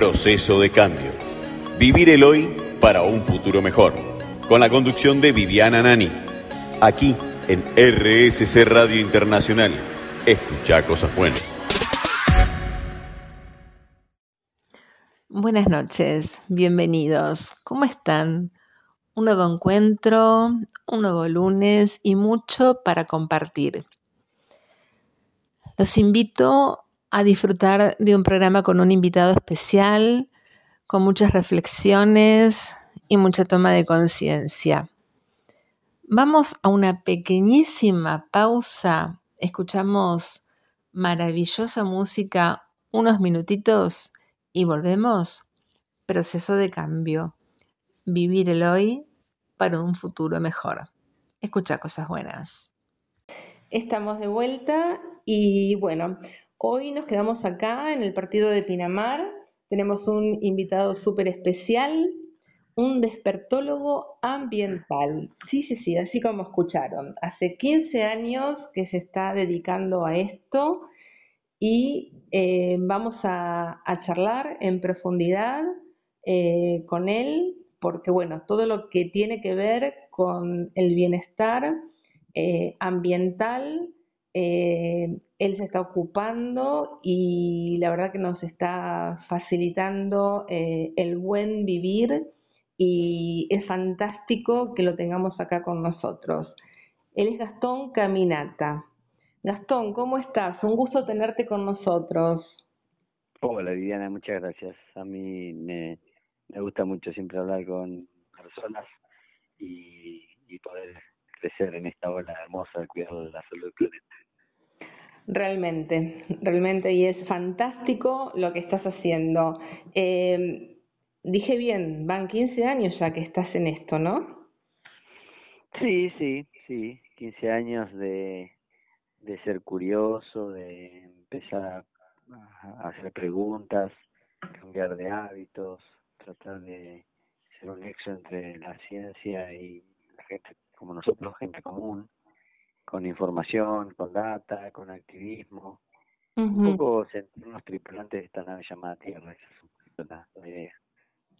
Proceso de cambio. Vivir el hoy para un futuro mejor. Con la conducción de Viviana Nani. Aquí en RSC Radio Internacional. Escucha cosas buenas. Buenas noches, bienvenidos. ¿Cómo están? Un nuevo encuentro, un nuevo lunes y mucho para compartir. Los invito a disfrutar de un programa con un invitado especial, con muchas reflexiones y mucha toma de conciencia. Vamos a una pequeñísima pausa, escuchamos maravillosa música unos minutitos y volvemos. Proceso de cambio. Vivir el hoy para un futuro mejor. Escucha cosas buenas. Estamos de vuelta y bueno, hoy nos quedamos acá en el partido de Pinamar. Tenemos un invitado súper especial, un despertólogo ambiental. Sí, sí, sí, así como escucharon. Hace 15 años que se está dedicando a esto y eh, vamos a, charlar en profundidad eh, con él, porque bueno, todo lo que tiene que ver con el bienestar eh, ambiental, él se está ocupando y la verdad que nos está facilitando el buen vivir y es fantástico que lo tengamos acá con nosotros. Él es Gastón Caminata. Gastón, ¿cómo estás? Un gusto tenerte con nosotros. Hola Viviana, muchas gracias. A mí me, gusta mucho siempre hablar con personas y, poder crecer en esta ola hermosa de cuidado de la salud del planeta. Realmente, realmente, y es fantástico lo que estás haciendo. Eh, dije bien, van 15 años ya que estás en esto, ¿no? Sí, sí, sí, 15 años de, de ser curioso, de empezar a hacer preguntas, cambiar de hábitos, tratar de ser un nexo entre la ciencia y la gente como nosotros, gente común, con información, con data, con activismo, un poco sentirnos tripulantes de esta nave llamada Tierra, esa es la, idea.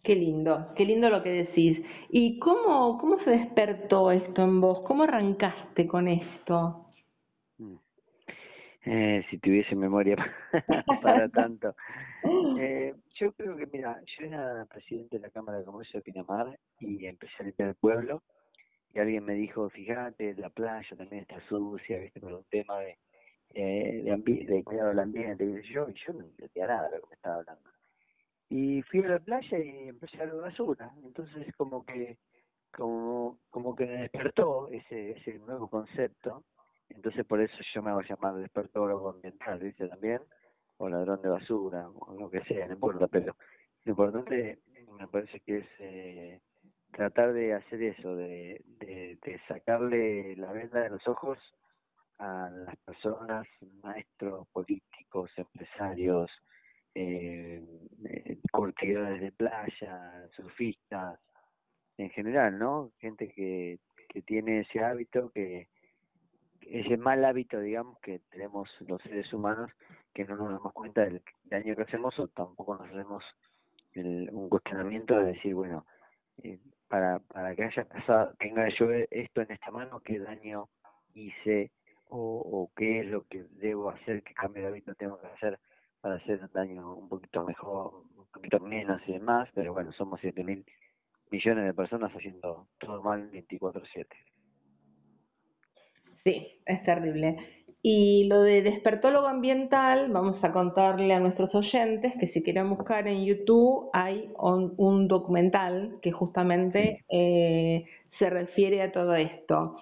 Qué lindo, qué lindo lo que decís. ¿Y cómo, cómo se despertó esto en vos? ¿Cómo arrancaste con esto? Mm. Eh, si tuviese memoria para tanto. Eh, yo creo que, mira, yo era presidente de la Cámara de Comercio de Pinamar y empecé a limpiar el pueblo y alguien me dijo, fíjate, la playa también está sucia, viste, por un tema de, eh, de, cuidado del ambiente, y yo, y yo no entendía nada de lo que me estaba hablando. Y fui a la playa y empecé a ver basura, entonces como que como como que me despertó ese ese nuevo concepto entonces por eso yo me hago llamar despertólogo ambiental, dice también, o ladrón de basura, o lo que sea, no importa, pero lo importante me parece que es eh, tratar de hacer eso, de, de, sacarle la venda de los ojos a las personas, maestros, políticos, empresarios, eh, eh de playa, surfistas, en general, ¿no? Gente que, que tiene ese hábito que ese mal hábito, digamos, que tenemos los seres humanos, que no nos damos cuenta del daño que hacemos o tampoco nos hacemos un cuestionamiento de decir, bueno, eh, para, para que haya pasado, tenga yo esto en esta mano, qué daño hice o, o qué es lo que debo hacer, qué cambio de hábito tengo que hacer para hacer un daño un poquito mejor, un poquito menos y demás, pero bueno, somos siete mil millones de personas haciendo todo mal 24/7. Sí, es terrible. Y lo de despertólogo ambiental, vamos a contarle a nuestros oyentes que si quieren buscar en YouTube hay un, documental que justamente eh, se refiere a todo esto.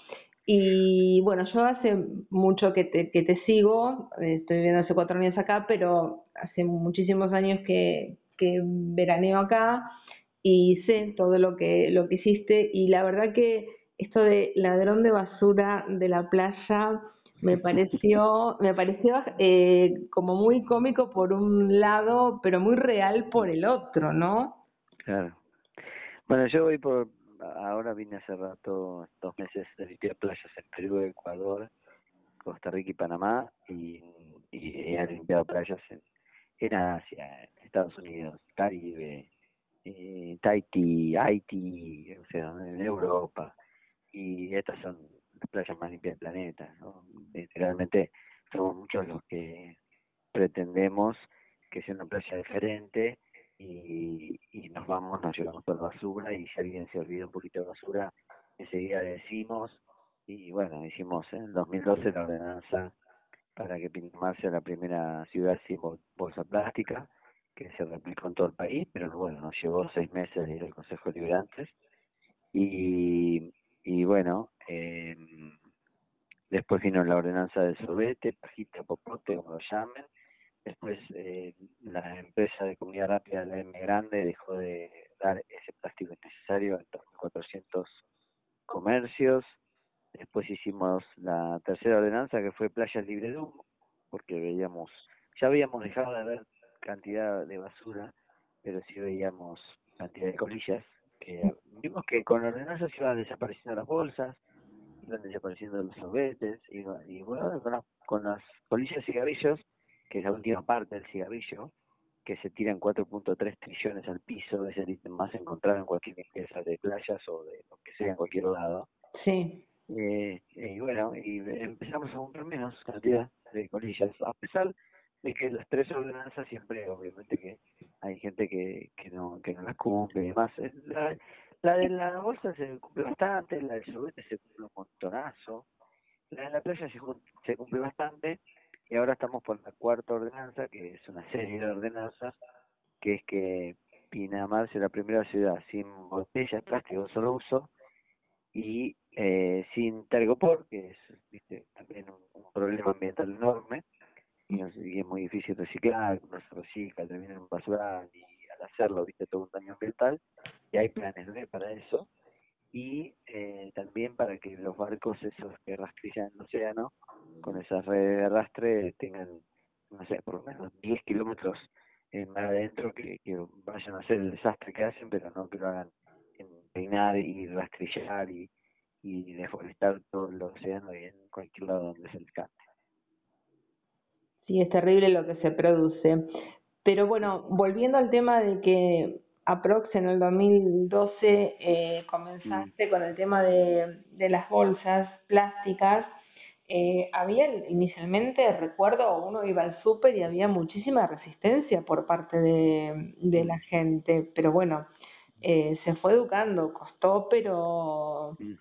Y bueno, yo hace mucho que te, que te sigo, estoy viviendo hace cuatro años acá, pero hace muchísimos años que, que veraneo acá y sé todo lo que, lo que hiciste y la verdad que esto de ladrón de basura de la playa me pareció, me pareció eh, como muy cómico por un lado, pero muy real por el otro, ¿no? Claro. Bueno, yo voy por, ahora vine hace rato, dos meses limpiar playas en Perú, Ecuador, Costa Rica y Panamá, y, he limpiado playas en, en Asia, Estados Unidos, Caribe, eh, Tahiti, Haití, o sea, en Europa, y estas son las playas más limpias del planeta, ¿no? Literalmente somos muchos los que pretendemos que sea una playa diferente y, y nos vamos, nos llevamos toda la basura y si alguien se olvida un poquito de basura, enseguida decimos y bueno, hicimos en 2012 la ordenanza para que Pinamar sea la primera ciudad sin bolsa plástica, que se replicó en todo el país, pero bueno, nos llevó seis meses de ir al Consejo de Liberantes y, y bueno, eh, después vino la ordenanza del sorbete, pajita, popote, como lo llamen, Después eh, la empresa de comida rápida, la M Grande, dejó de dar ese plástico innecesario a 400 comercios. Después hicimos la tercera ordenanza que fue Playa Libre de Humo, porque veíamos, ya habíamos dejado de ver cantidad de basura, pero sí veíamos cantidad de colillas. que Vimos que con la ordenanza se iban desapareciendo las bolsas, iban desapareciendo los sorbetes, y, y bueno, con, con las colillas y cigarrillos que es la última parte del cigarrillo, que se tiran 4.3 trillones al piso, es el ítem más encontrado en cualquier empresa de playas o de lo que sea en cualquier lado. Sí. Eh, y bueno, y empezamos a comprar menos cantidad de colillas, a pesar de que las tres ordenanzas siempre, obviamente que hay gente que, que no que no las cumple y demás. La, la de la bolsa se cumple bastante, la del sorbete se cumple un montonazo, la de la playa se, se cumple bastante, y ahora estamos por la cuarta ordenanza, que es una serie de ordenanzas, que es que Pinamar sea la primera ciudad sin botellas plástico de solo uso y eh, sin tergopor, que es también un, problema ambiental enorme, y, es muy difícil reciclar, no se recicla, termina en un basural y hacerlo, viste, todo un daño ambiental, y hay planes B para eso, y eh, también para que los barcos esos que rastrillan el océano con esas redes de arrastre tengan, no sé, por lo menos 10 kilómetros en mar adentro que, que vayan a hacer el desastre que hacen, pero no que lo hagan en peinar y rastrillar y, y deforestar todo el océano y en cualquier lado donde se les cante. Sí, es terrible lo que se produce. Pero bueno, volviendo al tema de que aprox en el 2012 eh, comenzaste mm. con el tema de, de las bolsas plásticas. Eh, había inicialmente, recuerdo, uno iba al súper y había muchísima resistencia por parte de, de la gente, pero bueno, eh, se fue educando, costó, pero mm.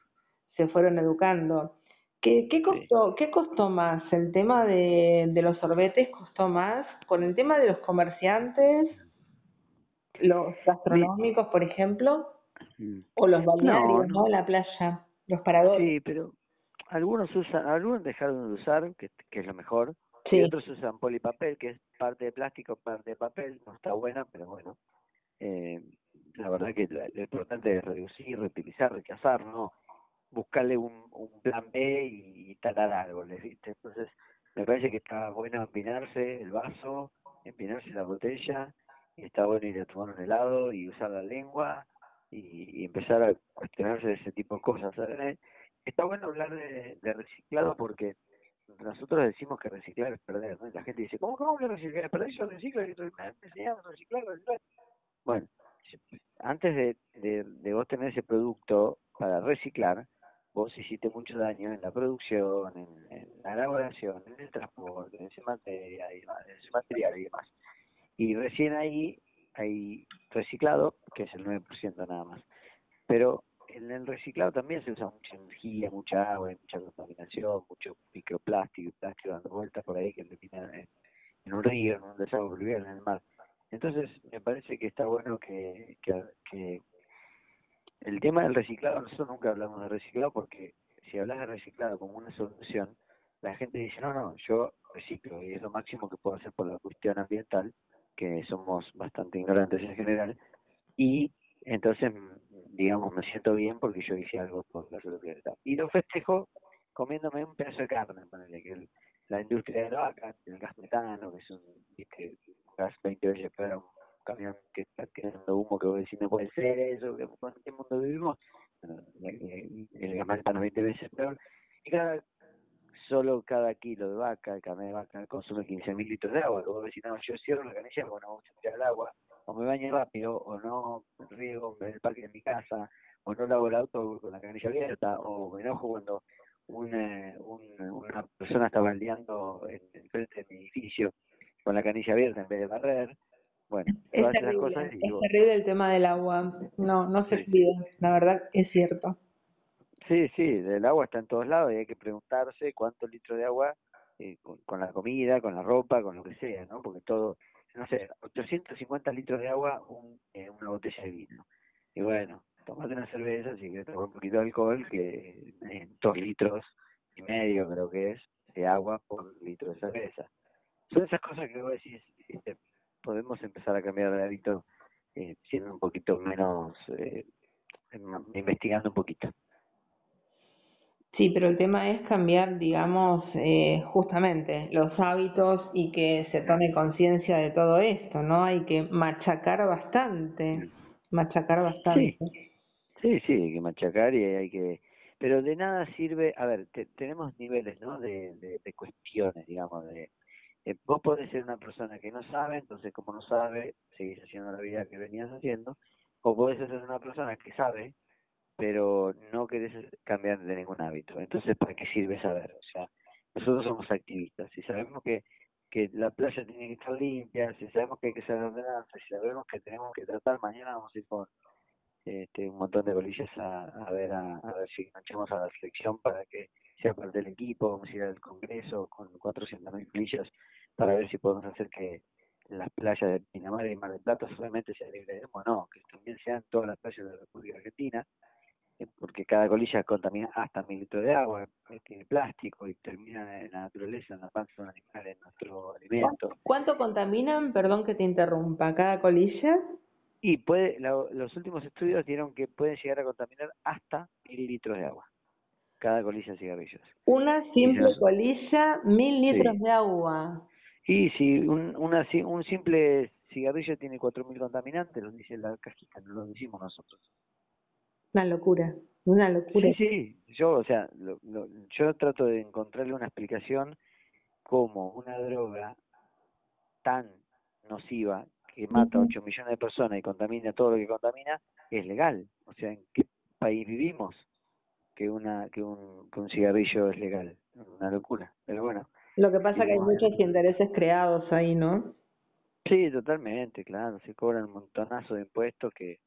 se fueron educando. ¿Qué, qué, costó, ¿Qué costó más? ¿El tema de, de los sorbetes costó más? ¿Con el tema de los comerciantes? los gastronómicos, por ejemplo, mm. o los balnearios, no, La playa, los paradores. Sí, pero algunos usan, algunos dejaron de usar, que, que es lo mejor, y otros usan polipapel, que es parte de plástico, parte de papel, no está buena, pero bueno. Eh, la verdad que lo importante es reducir, reutilizar, rechazar, ¿no? Buscarle un, un plan B y, talar árboles, ¿viste? Entonces, me parece que está bueno empinarse el vaso, empinarse la botella, y está bueno ir a tomar un helado y usar la lengua y, empezar a cuestionarse de ese tipo de cosas. Está bueno hablar de, reciclado porque nosotros decimos que reciclar es perder, ¿no? la gente dice, ¿cómo, que reciclar es perder? Yo reciclo y me enseñamos a reciclar, reciclar. Bueno, antes de, de, de vos tener ese producto para reciclar, vos hiciste mucho daño en la producción, en, la elaboración, en el transporte, en ese material y demás. En ese material y demás. Y recién ahí hay reciclado, que es el 9% nada más. Pero en el reciclado también se usa mucha energía, mucha agua, mucha contaminación, mucho microplástico plástico dando vueltas por ahí que termina en, en un río, en un desagüe en el mar. Entonces, me parece que está bueno que, que, que el tema del reciclado, nosotros nunca hablamos de reciclado porque si hablas de reciclado como una solución, la gente dice, no, no, yo reciclo y es lo máximo que puedo hacer por la cuestión ambiental, que somos bastante ignorantes en general, y entonces, digamos, me siento bien porque yo hice algo por la solidaridad. Y lo festejo comiéndome un pedazo de carne, que la industria de la vaca, el gas metano, que es un, gas 20 veces un camión que está quedando humo, que vos decís, no puede ser eso, que ¿en qué mundo vivimos? el gas metano 20 veces peor. Y cada solo cada kilo de vaca, el carne de vaca, consume 15.000 litros de agua. Luego decís, no, yo cierro la canilla, bueno, vamos a tirar el agua, o me baño rápido, o no riego en el parque de mi casa, o no lavo el auto con la canilla abierta, o me enojo cuando una, una persona está baldeando en el frente de mi edificio con la canilla abierta en vez de barrer. Bueno, es terrible, es terrible el tema del agua. No, no se cuida, la verdad es cierto. Sí, sí, el agua está en todos lados y hay que preguntarse cuántos litros de agua eh, con, la comida, con la ropa, con lo que sea, ¿no? Porque todo, no sé, 850 litros de agua, un, eh, una botella de vino. Y bueno, tomate una cerveza, si quieres tomar un poquito de alcohol, que dos litros y medio creo que es, de agua por litro de cerveza. Son esas cosas que vos decís, podemos empezar a cambiar de hábito eh, siendo un poquito menos, eh, investigando un poquito. Sí, pero el tema es cambiar, digamos, eh, justamente los hábitos y que se tome conciencia de todo esto, ¿no? Hay que machacar bastante, machacar bastante. Sí, sí, hay que machacar y hay que... Pero de nada sirve, a ver, tenemos niveles, ¿no? De, de, cuestiones, digamos, de... Eh, vos podés ser una persona que no sabe, entonces como no sabe, seguís haciendo la vida que venías haciendo, o podés ser una persona que sabe, pero no querés cambiar de ningún hábito. Entonces, ¿para qué sirve saber? O sea, nosotros somos activistas. Si sabemos que, que la playa tiene que estar limpia, si sabemos que hay que ser ordenanza, si sabemos que tenemos que tratar, mañana vamos a ir con este, un montón de bolillas a, a ver a, ver si enganchamos a la selección para que sea parte del equipo, vamos a ir al Congreso con 400.000 bolillas para ver si podemos hacer que las playas de Pinamar y Mar del Plata solamente sean libres de humo, no, que también sean todas las playas de la República Argentina, eh, porque cada colilla contamina hasta mil litros de agua, tiene plástico y termina en la naturaleza, en la panza de un animal, en nuestro alimento. ¿Cuánto contaminan, perdón que te interrumpa, cada colilla? Y puede, los últimos estudios dieron que pueden llegar a contaminar hasta mil litros de agua, cada colilla de cigarrillos. Una simple colilla, mil litros de agua. Y si un, una, un simple cigarrillo tiene cuatro mil contaminantes, lo dice la cajita, no lo decimos nosotros. Una locura, una locura. Sí, sí, yo, o sea, yo trato de encontrarle una explicación como una droga tan nociva que mata a 8 millones de personas y contamina todo lo que contamina es legal. O sea, ¿en qué país vivimos que una que un, que un cigarrillo es legal? Una locura, pero bueno. Lo que pasa es que hay muchos intereses creados ahí, ¿no? Sí, totalmente, claro. Se cobran un montonazo de impuestos que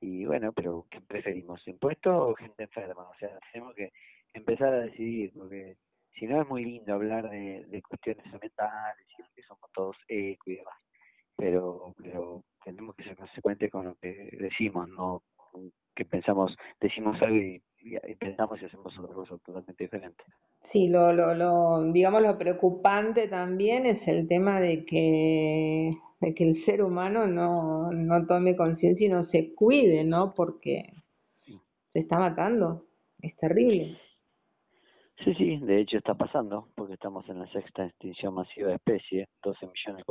y bueno, pero ¿qué preferimos? ¿Impuestos o gente enferma? O sea, tenemos que empezar a decidir, porque si no es muy lindo hablar de, de cuestiones ambientales y que somos todos eco y demás, pero, pero tenemos que ser consecuentes con lo que decimos, no que pensamos, decimos algo y, y, pensamos y hacemos otra cosa totalmente diferente. Sí, lo, lo, lo, digamos, lo preocupante también es el tema de que de que el ser humano no, no tome conciencia y no se cuide, ¿no? Porque se está matando, es terrible. Sí, sí, de hecho está pasando, porque estamos en la sexta extinción masiva de especies, 12 millones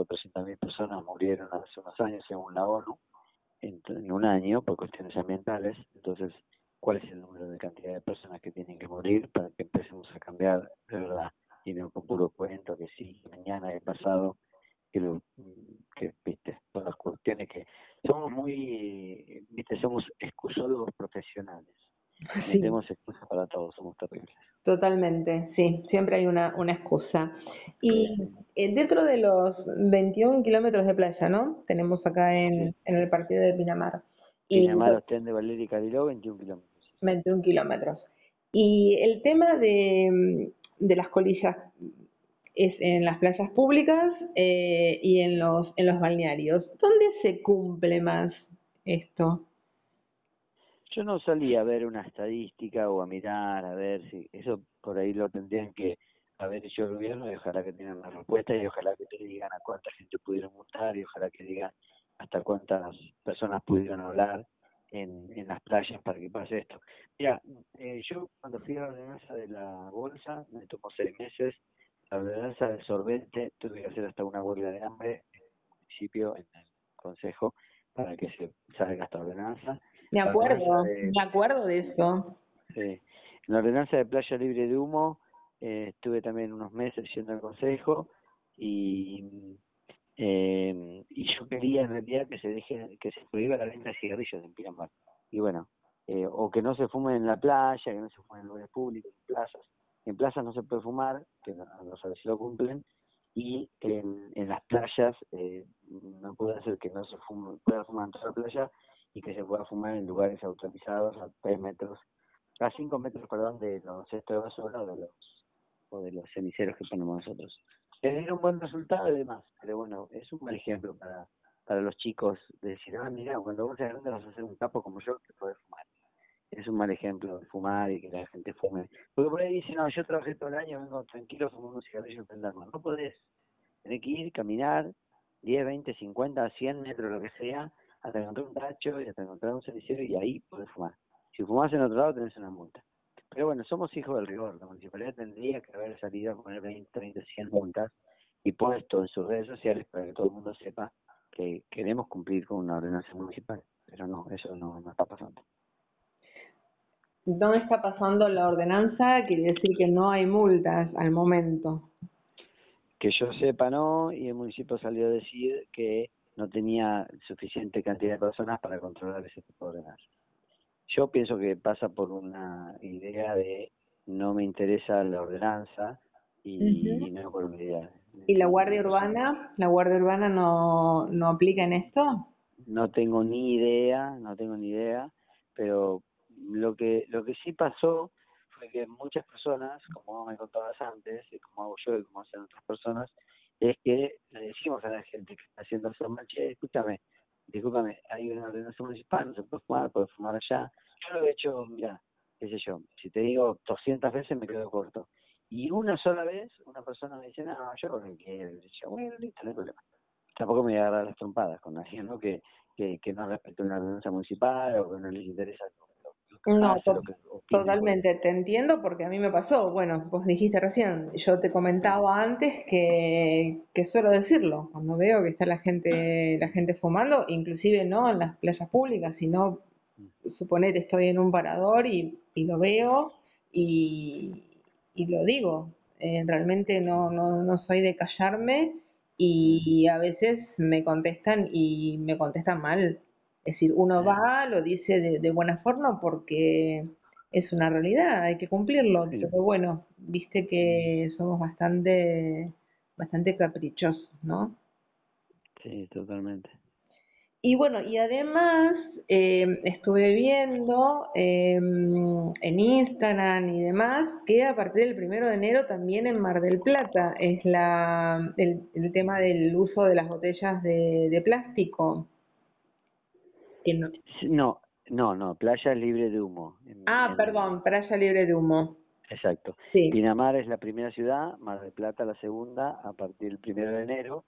mil personas murieron hace unos años según la ONU, en, un año por cuestiones ambientales, entonces, ¿cuál es el número de cantidad de personas que tienen que morir para que empecemos a cambiar de verdad? Y no con puro cuento que sí, mañana he pasado que, lo, que viste, son las cuestiones que somos muy, viste, somos excusólogos profesionales. Sí. Tenemos excusas para todos, somos terribles. Totalmente, sí, siempre hay una, una excusa. Y eh, dentro de los 21 kilómetros de playa, ¿no? Tenemos acá en, en el partido de Pinamar. Pinamar, Ostén de Valeria y Cariló, 21 kilómetros. 21 kilómetros. Y el tema de, de las colillas, es en las playas públicas eh, y en los, en los balnearios. ¿Dónde se cumple más esto? Yo no salía a ver una estadística o a mirar, a ver si eso por ahí lo tendrían que haber hecho el gobierno y ojalá que tengan la respuesta y ojalá que te digan a cuánta gente pudieron multar y ojalá que digan hasta cuántas personas pudieron hablar en, en las playas para que pase esto. Mira, eh, yo cuando fui a la ordenanza de la bolsa me tomó seis meses la ordenanza del sorbente tuve que hacer hasta una huelga de hambre en el municipio, en el consejo, para que se salga esta ordenanza. Me acuerdo, me acuerdo de eso. Sí. La ordenanza de playa libre de humo eh, estuve también unos meses yendo al consejo y eh, y yo quería en realidad que se deje que se prohíba la venta de cigarrillos en Pinamar y bueno eh, o que no se fume en la playa que no se fume en lugares públicos en plazas en plazas no se puede fumar que no, no sé si lo cumplen y en, en las playas eh, no puede ser que no se fume, pueda fumar en toda la playa y que se pueda fumar en lugares autorizados a 3 metros, a 5 metros, perdón, de los cestos de basura o de los, o de los ceniceros que ponemos nosotros. Tener un buen resultado y demás, pero bueno, es un mal ejemplo para, para los chicos de decir, ah, mira, cuando vos seas grande vas a ser un capo como yo que puede fumar. Es un mal ejemplo de fumar y que la gente fume. Porque por ahí dicen, no, yo trabajé todo el año, vengo tranquilo, fumo un cigarrillo y prenderlo. No podés. Tenés que ir, caminar 10, 20, 50, 100 metros, lo que sea, hasta encontrar un tacho y hasta encontrar un cenicero y ahí podés fumar. Si fumás en otro lado tenés una multa. Pero bueno, somos hijos del rigor. La municipalidad tendría que haber salido a poner 20, 30, 100 multas y puesto en sus redes sociales para que todo el mundo sepa que queremos cumplir con una ordenanza municipal. Pero no, eso no, no está pasando. No está pasando la ordenanza, quiere decir que no hay multas al momento. Que yo sepa no, y el municipio salió a decir que no tenía suficiente cantidad de personas para controlar ese tipo de ordenanza. Yo pienso que pasa por una idea de no me interesa la ordenanza y, no por una idea. ¿Y la Guardia Urbana? ¿La Guardia Urbana no, no aplica en esto? No tengo ni idea, no tengo ni idea, pero lo que lo que sí pasó fue que muchas personas, como me contabas antes, y como hago yo y como hacen otras personas, es que le decimos a la gente que está haciendo eso, che, escúchame, discúlpame, hay una ordenanza municipal, no se puede fumar, puede fumar allá. Yo lo he hecho, mira, qué sé yo, si te digo 200 veces me quedo corto. Y una sola vez una persona me dice, no, yo lo que quiero, y bueno, listo, no hay problema. Tampoco me voy a agarrar las trompadas con alguien, ¿no? Que, que, que no respete una ordenanza municipal o que no les interesa No, to- opina. Totalmente, te entiendo porque a mí me pasó. Bueno, vos dijiste recién, yo te comentaba antes que, que suelo decirlo, cuando veo que está la gente, la gente fumando, inclusive no en las playas públicas, sino suponer estoy en un parador y, y lo veo y, y lo digo. Eh, realmente no, no, no soy de callarme y a veces me contestan y me contestan mal. Es decir, uno va, lo dice de, de buena forma porque es una realidad, hay que cumplirlo, Sí. pero bueno, viste que somos bastante, bastante caprichosos, ¿no? Sí, totalmente. Y bueno, y además eh, estuve viendo eh, en Instagram y demás que a partir del primero de enero también en Mar del Plata es la, el, el tema del uso de las botellas de, de plástico. Que no, No, no, no, playa libre de humo. En- ah, en- perdón, playa libre de humo. Exacto. Sí. Pinamar es la primera ciudad, Mar del Plata la segunda, a partir del primero de enero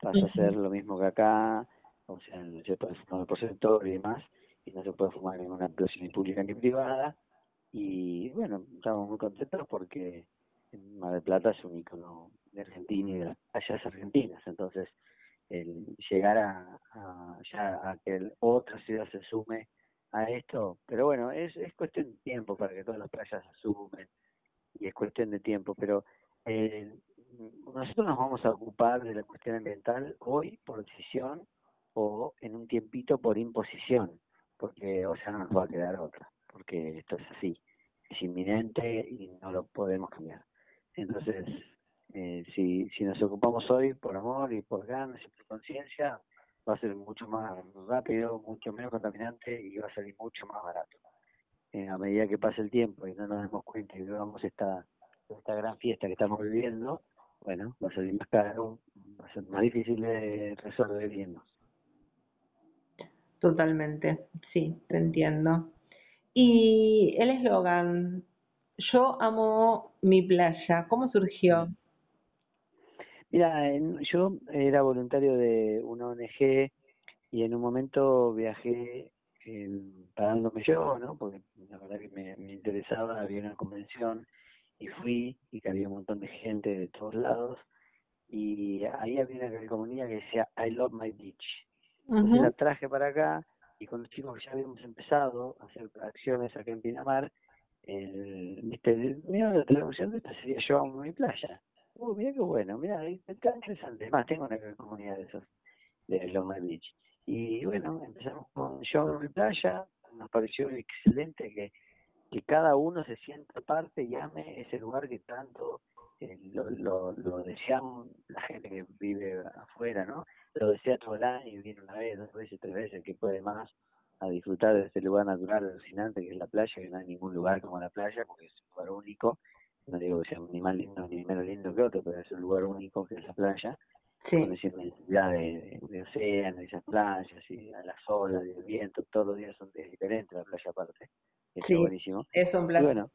pasa a Ujú. ser lo mismo que acá, o sea, no se puede fumar por sector y demás, y no se puede fumar en ninguna plaza ni pública ni privada, y bueno, estamos muy contentos porque Mar del Plata es un icono de Argentina y de las playas argentinas, entonces el llegar a, ya a que otra ciudad se sume a esto, pero bueno, es, es cuestión de tiempo para que todas las playas se sumen, y es cuestión de tiempo, pero eh, nosotros nos vamos a ocupar de la cuestión ambiental hoy por decisión o en un tiempito por imposición, porque o sea no nos va a quedar otra, porque esto es así, es inminente y no lo podemos cambiar. Entonces, eh, si, si nos ocupamos hoy por amor y por ganas y por conciencia, va a ser mucho más rápido, mucho menos contaminante y va a salir mucho más barato. Eh, a medida que pase el tiempo y no nos demos cuenta y vivamos esta, esta gran fiesta que estamos viviendo, bueno, va a salir más caro, va a ser más difícil de resolver irnos. Totalmente, sí, te entiendo. Y el eslogan, yo amo mi playa, ¿cómo surgió? Mira, yo era voluntario de una ONG y en un momento viajé eh, pagándome yo, ¿no? Porque la verdad que me, me interesaba, había una convención y fui y que había un montón de gente de todos lados y ahí había una calcomanía que decía I love my beach. Entonces la traje para acá y con los chicos que ya habíamos empezado a hacer acciones acá en Pinamar, el, viste, mira la traducción de esta sería yo amo mi playa. Uh, mira qué bueno, mira, está interesante. Además, tengo una comunidad de esos, de Long Beach. Y bueno, empezamos con amo mi playa, nos pareció excelente que, que cada uno se sienta parte y ame ese lugar que tanto eh, lo, lo, lo deseamos la gente que vive afuera, ¿no? Lo desea todo el año y viene una vez, dos veces, tres veces, que puede más a disfrutar de este lugar natural alucinante que es la playa, que no hay ningún lugar como la playa, porque es un lugar único. No digo que sea ni más lindo ni menos lindo que otro, pero es un lugar único que es la playa. Sí. Con esa inmensidad de, de, océano, de esas playas, y a las olas, del viento, todos los días son diferentes la playa aparte. Está Sí, buenísimo. Es un Y placer. bueno,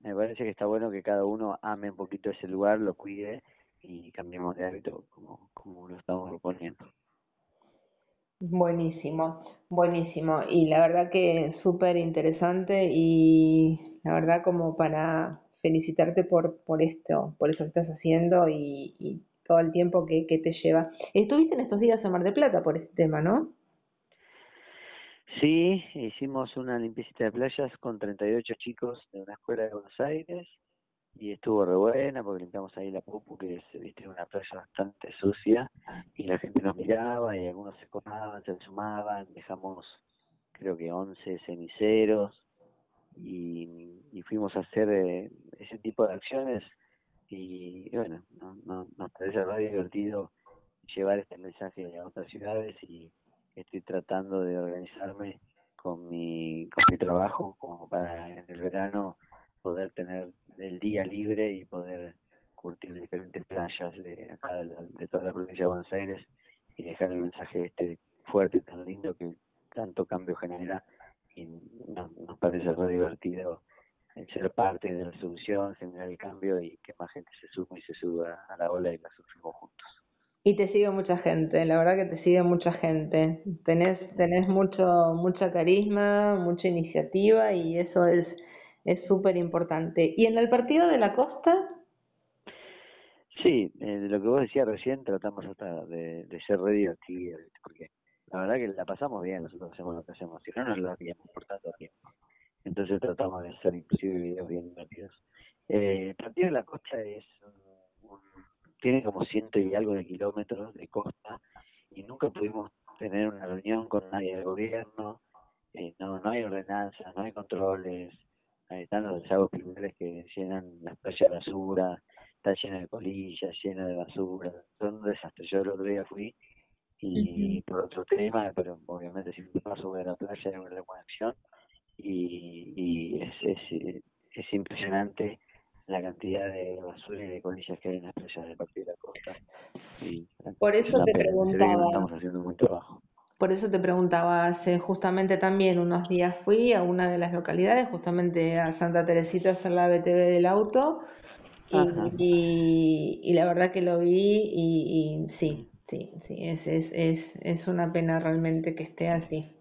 me parece que está bueno que cada uno ame un poquito ese lugar, lo cuide y cambiemos de hábito como, como lo estamos proponiendo. Buenísimo, buenísimo. Y la verdad que súper interesante y la verdad como para felicitarte por, por esto, por eso que estás haciendo y, todo el tiempo que, te lleva. Estuviste en estos días en Mar del Plata por este tema, ¿no? Sí, hicimos una limpiecita de playas con 38 chicos de una escuela de Buenos Aires y estuvo re buena porque limpiamos ahí la Pupu, que es viste, una playa bastante sucia y la gente nos miraba y algunos se comaban, se sumaban, dejamos creo que 11 ceniceros y, y fuimos a hacer eh, ese tipo de acciones. Y, bueno, no, no, nos parece re divertido llevar este mensaje a otras ciudades y estoy tratando de organizarme con mi, con mi trabajo como para en el verano poder tener el día libre y poder curtir diferentes playas de acá de, toda la provincia de Buenos Aires y dejar el mensaje este fuerte tan lindo que tanto cambio genera y nos, nos parece re divertido el ser parte de la solución, generar el cambio y que más gente se sume y se suba a la ola y la sufrimos juntos. Y te sigue mucha gente, la verdad que te sigue mucha gente. Tenés, tenés mucho, mucha carisma, mucha iniciativa y eso es es súper importante. ¿Y en el partido de la costa? Sí, eh, de lo que vos decías recién, tratamos hasta de, de ser re porque la verdad que la pasamos bien, nosotros hacemos lo que hacemos, si no nos lo haríamos por tanto tiempo. Entonces tratamos de hacer inclusive videos bien divertidos. Eh, partido de la costa es un- tiene como ciento y algo de kilómetros de costa y nunca pudimos tener una reunión con nadie del gobierno, eh, no, no hay ordenanza, no hay controles, están los desagües pluviales que llenan las playas de basura, está llena de polillas, llena de basura, son un desastre. Yo el otro día fui y por otro tema, pero obviamente siempre paso de la playa de una buena acción y, y es, es, es impresionante la cantidad de basura y de colillas que hay en las playas del Partido de la Costa. Y, Por es eso te pena, no preguntaba. estamos haciendo buen trabajo. Por eso te preguntaba, hace justamente también unos días fui a una de las localidades, justamente a Santa Teresita a hacer la BTV del auto y, y la verdad que lo vi y, y sí, sí, sí, es, es, es, es una pena realmente que esté así.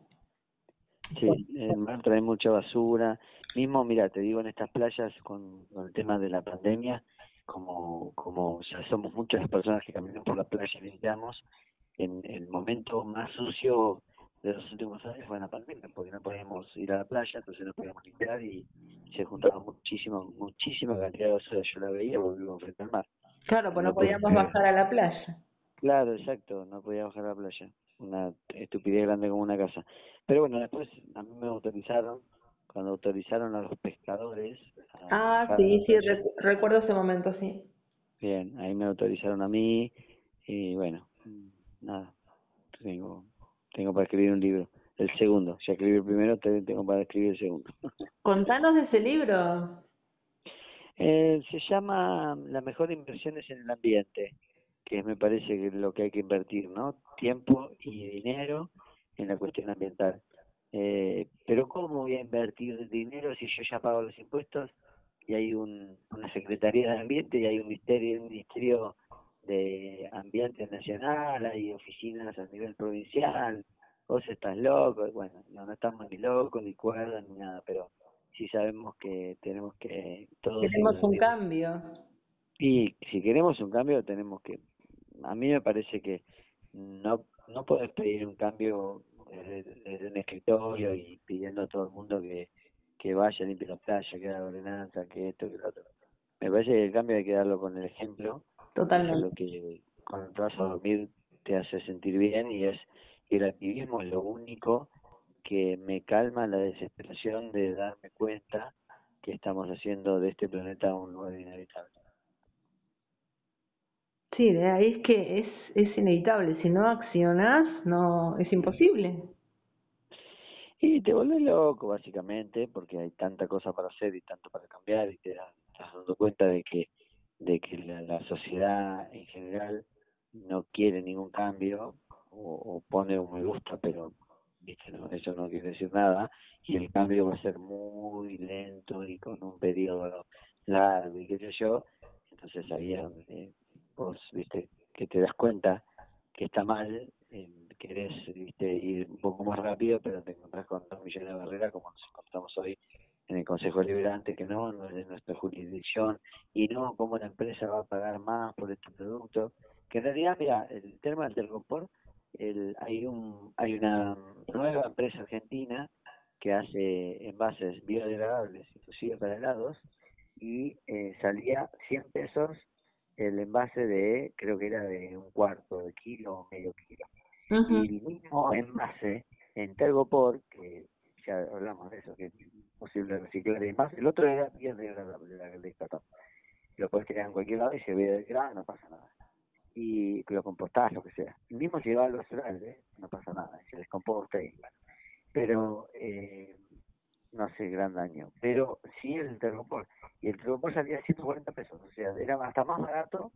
Sí, el mar trae mucha basura. Mismo, mira, te digo, en estas playas con, con el tema de la pandemia, como, como ya somos muchas las personas que caminamos por la playa y limpiamos, en el momento más sucio de los últimos años fue en la pandemia, porque no podíamos ir a la playa, entonces no podíamos limpiar y se juntaba muchísimo, muchísima cantidad de basura. Yo la veía porque vivo frente al mar. Claro, pues no No podía podíamos creer. bajar a la playa. Claro, exacto, no podía bajar a la playa. Una estupidez grande como una casa. Pero bueno, después a mí me autorizaron, cuando autorizaron a los pescadores. a Ah, sí, sí, recuerdo ese momento, sí. Bien, ahí me autorizaron a mí y bueno, nada, tengo, tengo para escribir un libro. El segundo, ya escribí el primero, te- tengo para escribir el segundo. Contanos de ese libro. Eh, se llama La mejor inversión es en el ambiente, que me parece que es lo que hay que invertir, ¿no? Tiempo y dinero en la cuestión ambiental. Eh, pero ¿cómo voy a invertir dinero si yo ya pago los impuestos y hay un, una Secretaría de Ambiente y hay un ministerio, un ministerio de Ambiente Nacional, hay oficinas a nivel provincial, vos estás loco, bueno, no, no estamos ni locos, ni cuerdas, ni nada, pero sí sabemos que tenemos que todos Queremos un cambio. Y si queremos un cambio, tenemos que. A mí me parece que no no podés pedir un cambio desde, desde un escritorio y pidiendo a todo el mundo que, que vaya, limpie la playa, que haga ordenanza, que esto, que lo otro. Me parece que el cambio hay que darlo con el ejemplo. Totalmente. lo que cuando te vas a dormir te hace sentir bien y es y el activismo es lo único que me calma la desesperación de darme cuenta que estamos haciendo de este planeta un lugar inevitable. Sí, de ahí es que es, es inevitable. Si no accionas, no es imposible. Y te vuelves loco, básicamente, porque hay tanta cosa para hacer y tanto para cambiar y te das, estás dando cuenta de que de que la, sociedad en general no quiere ningún cambio o, pone un me gusta, pero viste no, eso no quiere decir nada y el cambio va a ser muy lento y con un periodo largo y qué sé yo. Entonces ahí es donde vos, viste, que te das cuenta que está mal, eh, querés viste, ir un poco más rápido, pero te encontrás con dos millones de barreras como nos encontramos hoy en el Consejo Liberante, que no, no es de nuestra jurisdicción, y no cómo la empresa va a pagar más por este producto, que en realidad, mira, el tema del Tergopor, el, hay, un, hay una nueva empresa argentina que hace envases biodegradables, inclusive para helados, y eh, salía 100 pesos el envase de, creo que era de un cuarto de kilo o medio kilo. Y el mismo envase en Tergopor, que ya hablamos de eso, que es posible reciclar y más, el otro era biodegradable, la de cartón. Lo puedes tirar en cualquier lado y se ve grano, no pasa nada. Y lo compostás, lo que sea. El mismo si va al ¿eh? no pasa nada, se descomposta y Pero eh, no hace gran daño. Pero sí el tergopor. Y el tergopor salía a 140 pesos, o sea, era hasta más barato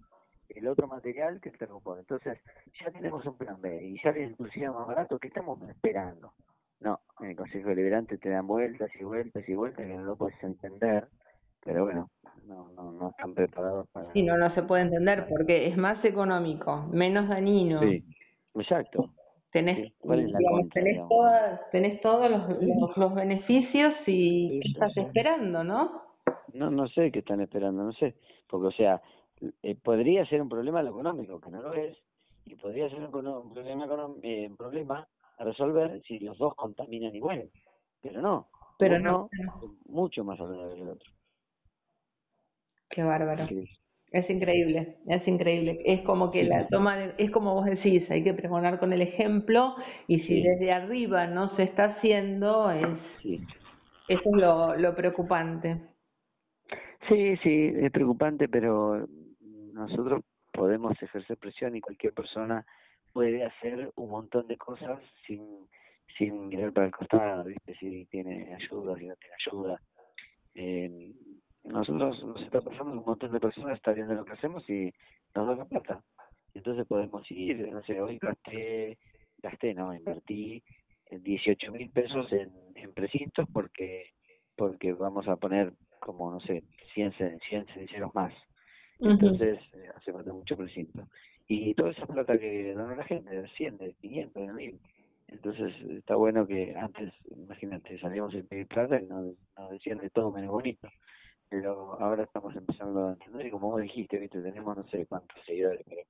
el otro material que el tergopor. Entonces, ya tenemos un plan B y sale inclusive más barato. que estamos esperando? No, en el Consejo Deliberante te dan vueltas y vueltas y vueltas que no lo puedes entender. Pero bueno, no, no, no están preparados para... Sí, no, no se puede entender porque es más económico, menos dañino. Sí, exacto. Tenés, tenés, todas, tenés todos los, los, beneficios y estás esperando, ¿no? No, no sé qué están esperando, no sé. Porque, o sea, eh, podría ser un problema lo económico, que no lo es, y podría ser un, problema, eh, un problema a resolver si los dos contaminan igual. Pero no. Pero no. Mucho más saludable que el otro. Qué bárbaro. Es increíble, es increíble. Es como que la toma de, es como vos decís, hay que pregonar con el ejemplo y si desde arriba no se está haciendo, es eso es lo, lo preocupante. Sí, sí, es preocupante, pero nosotros podemos ejercer presión y cualquier persona puede hacer un montón de cosas sin sin mirar para el costado, ¿viste? Si tiene ayuda, si no tiene ayuda. Eh, nosotros nos está pasando un montón de personas está viendo lo que hacemos y nos da la plata. Entonces podemos ir, no sé, hoy gasté, gasté, no, invertí 18 mil pesos en, en precintos porque porque vamos a poner como, no sé, 100, 100 ceniceros más. Entonces eh, hace falta mucho precinto. Y toda esa plata que dona la gente, de 100, de 500, de 1000. Entonces está bueno que antes, imagínate, salíamos en pedir plata y nos, nos decían de todo menos bonito pero ahora estamos empezando a entender y como vos dijiste, ¿viste? tenemos no sé cuántos seguidores, pero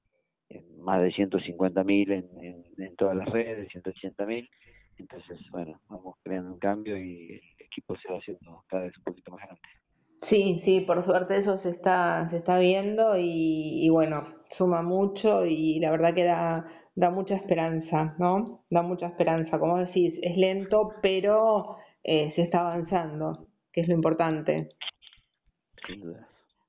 más de 150 mil en, en, todas las redes, 180 mil, entonces bueno, vamos creando un cambio y el equipo se va haciendo cada vez un poquito más grande. Sí, sí, por suerte eso se está, se está viendo y, y bueno, suma mucho y la verdad que da, da mucha esperanza, ¿no? Da mucha esperanza, como decís, es lento, pero eh, se está avanzando, que es lo importante.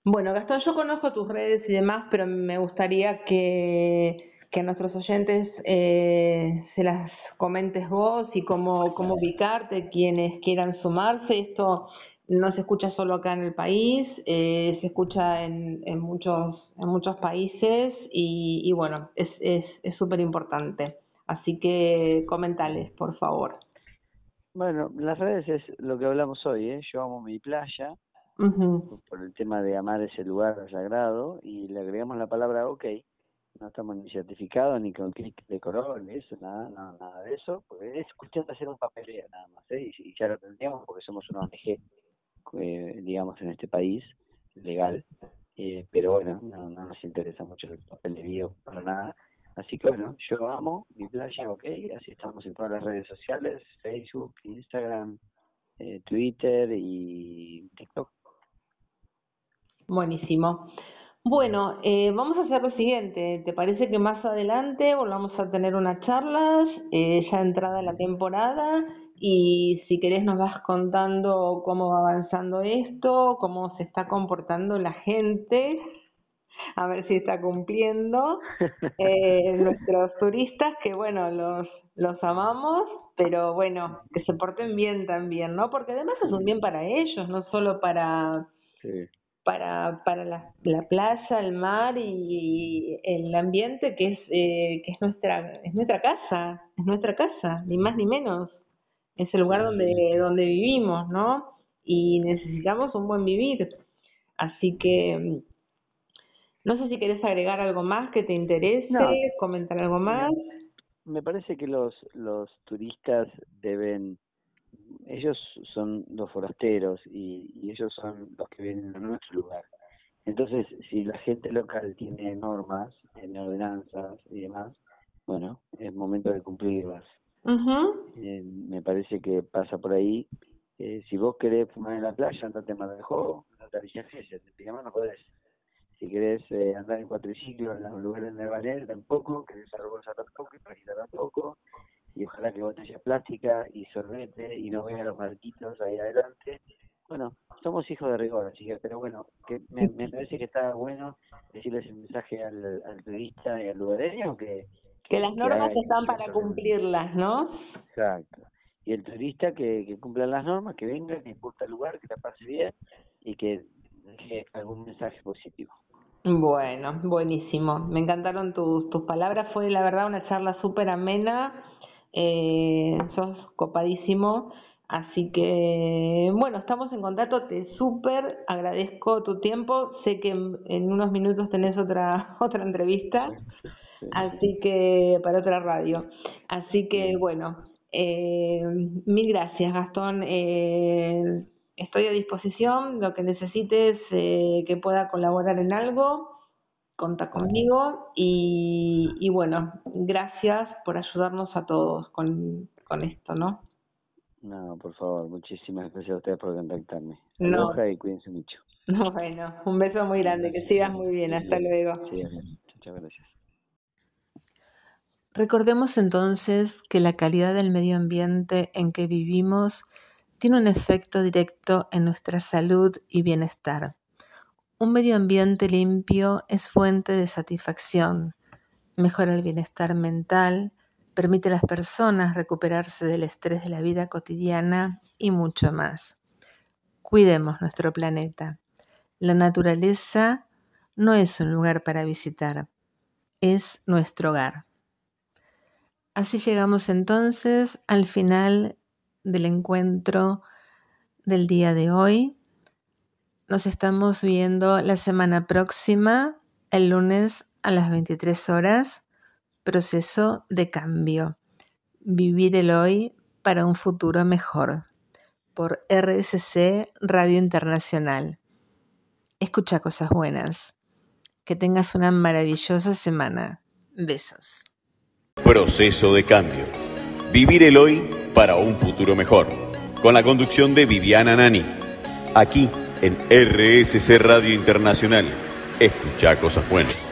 Bueno, Gastón, yo conozco tus redes y demás, pero me gustaría que, que a nuestros oyentes eh, se las comentes vos y cómo, cómo ubicarte, quienes quieran sumarse. Esto no se escucha solo acá en el país, eh, se escucha en, en, muchos, en muchos países y, y bueno, es súper es, importante. Así que comentales, por favor. Bueno, las redes es lo que hablamos hoy, ¿eh? Yo amo mi playa, por el tema de amar ese lugar sagrado y le agregamos la palabra ok. No estamos ni certificados ni con clic de color, ni eso, nada, nada, de eso, porque es cuestión de hacer un papeleo nada más, ¿eh? y, ya lo tendríamos porque somos una ONG, eh, digamos, en este país, legal, eh, pero bueno, no, no nos interesa mucho el papel de bio para nada. Así que bueno, yo amo mi playa, ok, así estamos en todas las redes sociales, Facebook, Instagram, eh, Twitter y TikTok. Buenísimo. Bueno, eh, vamos a hacer lo siguiente. ¿Te parece que más adelante volvamos a tener unas charlas, eh, ya entrada la temporada? Y si querés nos vas contando cómo va avanzando esto, cómo se está comportando la gente, a ver si está cumpliendo. Eh, nuestros turistas, que bueno, los, los amamos, pero bueno, que se porten bien también, ¿no? Porque además es un bien para ellos, no solo para... Sí para, para la, la playa, el mar y el ambiente que es, eh, que es nuestra, es nuestra casa, es nuestra casa, ni más ni menos. Es el lugar donde, donde vivimos, ¿no? Y necesitamos un buen vivir. Así que no sé si querés agregar algo más que te interese, comentar algo más. Me parece que los, los turistas deben ellos son los forasteros y, ellos son los que vienen a nuestro lugar. Entonces, si la gente local tiene normas, tiene ordenanzas y demás, bueno, es momento de cumplirlas. Eh, me parece que pasa por ahí. Eh, si vos querés fumar en la playa, andate en de Juego, andate a Villa Gesell, no podés. Si querés eh, andar en cuatriciclo en los lugares de Valer, tampoco. Querés arbollar tampoco, y tampoco y ojalá que botella plástica y sorbete y no vean los marquitos ahí adelante. Bueno, somos hijos de rigor, así que, pero bueno, que me, me parece que está bueno decirles el mensaje al, al turista y al lugareño que... Que las normas están para cumplirlas, ¿no? Exacto. Y el turista que, que cumpla las normas, que venga, que importa el lugar, que la pase bien y que deje algún mensaje positivo. Bueno, buenísimo. Me encantaron tus, tus palabras. Fue la verdad una charla súper amena eh, sos copadísimo. Así que, bueno, estamos en contacto, te súper agradezco tu tiempo, sé que en, unos minutos tenés otra, otra entrevista, así que, para otra radio. Así que, bueno, eh, mil gracias, Gastón. Eh, estoy a disposición, lo que necesites eh, que pueda colaborar en algo, conta conmigo y, y, bueno, gracias por ayudarnos a todos con, con esto, ¿no? No, por favor, muchísimas gracias a ustedes por contactarme. No. y cuídense mucho. No, bueno, un beso muy grande, que sigas muy bien, hasta luego. Sí, muchas gracias. Recordemos entonces que la calidad del medio ambiente en que vivimos tiene un efecto directo en nuestra salud y bienestar. Un medio ambiente limpio es fuente de satisfacción, mejora el bienestar mental, permite a las personas recuperarse del estrés de la vida cotidiana y mucho más. Cuidemos nuestro planeta. La naturaleza no es un lugar para visitar, es nuestro hogar. Así llegamos entonces al final del encuentro del día de hoy. Nos estamos viendo la semana próxima, el lunes a las 23 horas. Proceso de cambio. Vivir el hoy para un futuro mejor. Por RSC Radio Internacional. Escucha cosas buenas. Que tengas una maravillosa semana. Besos. Proceso de cambio. Vivir el hoy para un futuro mejor. Con la conducción de Viviana Nani. Aquí en RSC Radio Internacional. Escucha cosas buenas.